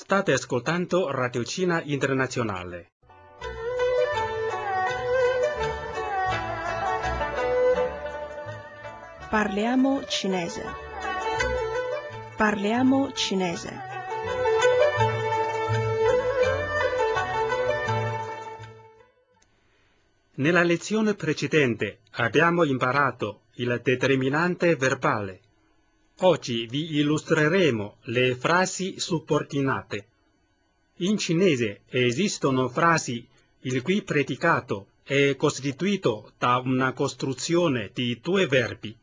State ascoltando Radio Cina Internazionale. Parliamo cinese. Parliamo cinese. Nella lezione precedente abbiamo imparato il determinante verbale. Oggi vi illustreremo le frasi subordinate. In cinese esistono frasi il cui predicato è costituito da una costruzione di due verbi,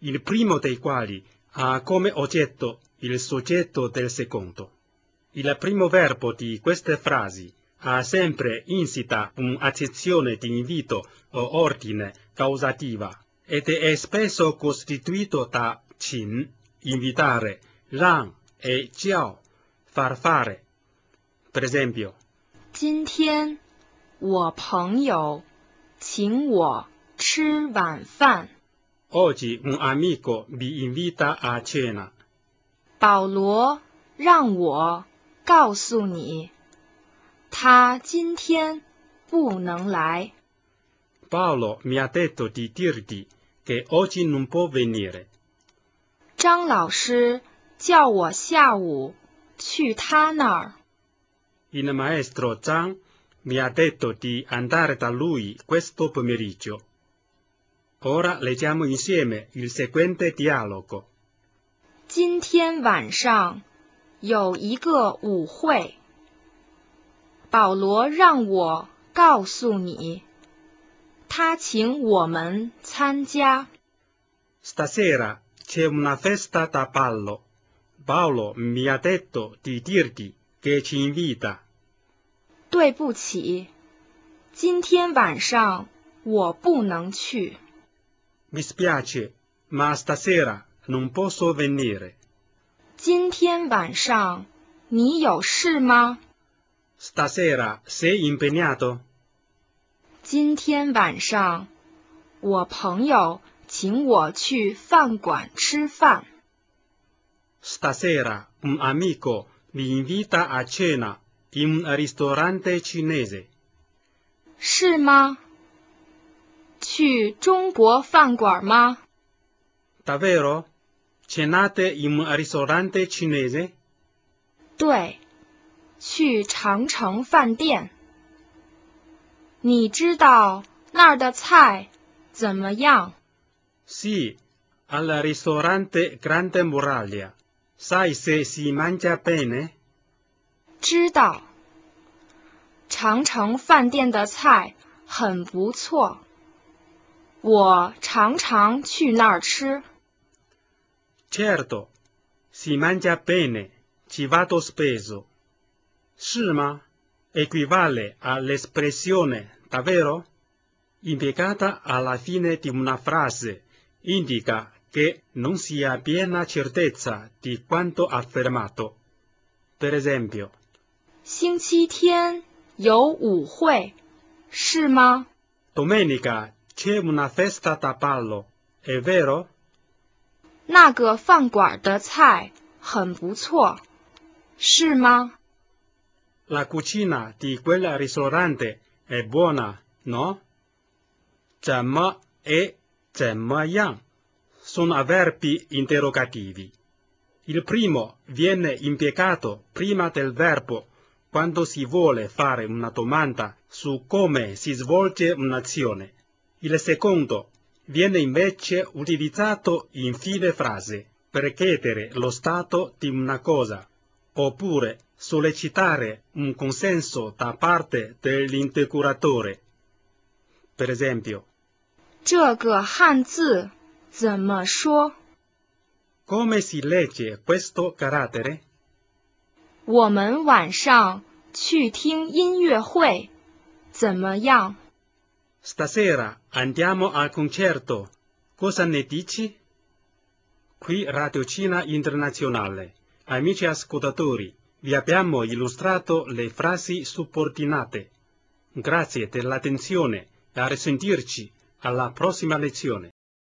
il primo dei quali ha come oggetto il soggetto del secondo. Il primo verbo di queste frasi ha sempre insita un'accezione di invito o ordine causativa ed è spesso costituito da chin, invitare, ran e jiao, far fare. Per esempio, 今天我朋友请我吃晚饭。 oggi un amico mi invita a cena. 保罗让我告诉你，他今天不能来。 Paolo mi ha detto di dirti che oggi non può venire. 张老师叫我下午去他那儿。 Il maestro Zhang mi ha detto di andare da lui questo pomeriggio. Ora leggiamo insieme il seguente dialogo. 今天晚上有一个舞会，保罗让我告诉你，他请我们参加。 Stasera c'è una festa da ballo. Paolo mi ha detto di dirti che ci invita. 对不起，今天晚上我不能去。 Mi spiace, ma stasera non posso venire. 今天晚上你有事吗？ Stasera sei impegnato? 今天晚上我朋友 请我去饭馆吃饭。Stasera un amico mi invita a cena in un ristorante cinese. 是吗？去中国饭馆吗？Davvero? Cenate in un ristorante cinese? 对，去长城饭店。你知道那儿的菜怎么样？Sì, al ristorante Grande Muraglia. Sai se si mangia bene? 知道。长城饭店的菜很不错，我常常去那儿吃。 Certo, si mangia bene, ci vado spesso. 是吗 equivale all'espressione davvero? Impiegata alla fine di una frase, indica che non si ha piena certezza di quanto affermato. Per esempio, 星期天有舞会，是吗？ domenica c'è una festa da ballo, è vero? 那个饭馆的菜很不错，是吗？ La cucina di quel ristorante è buona, no? 怎么 e cioè, ma yang sono avverbi interrogativi. Il primo viene impiegato prima del verbo quando si vuole fare una domanda su come si svolge un'azione. Il secondo viene invece utilizzato in fine frase per chiedere lo stato di una cosa, oppure sollecitare un consenso da parte dell'intercuratore. Per esempio, 这个汉字怎么说？ come si legge questo carattere? 我们晚上去听音乐会，怎么样？ Stasera andiamo al concerto. Cosa ne dici? Qui Radio Cina Internazionale. Amici ascoltatori, vi abbiamo illustrato le frasi subordinate. Grazie dell'attenzione e a risentirci alla prossima lezione.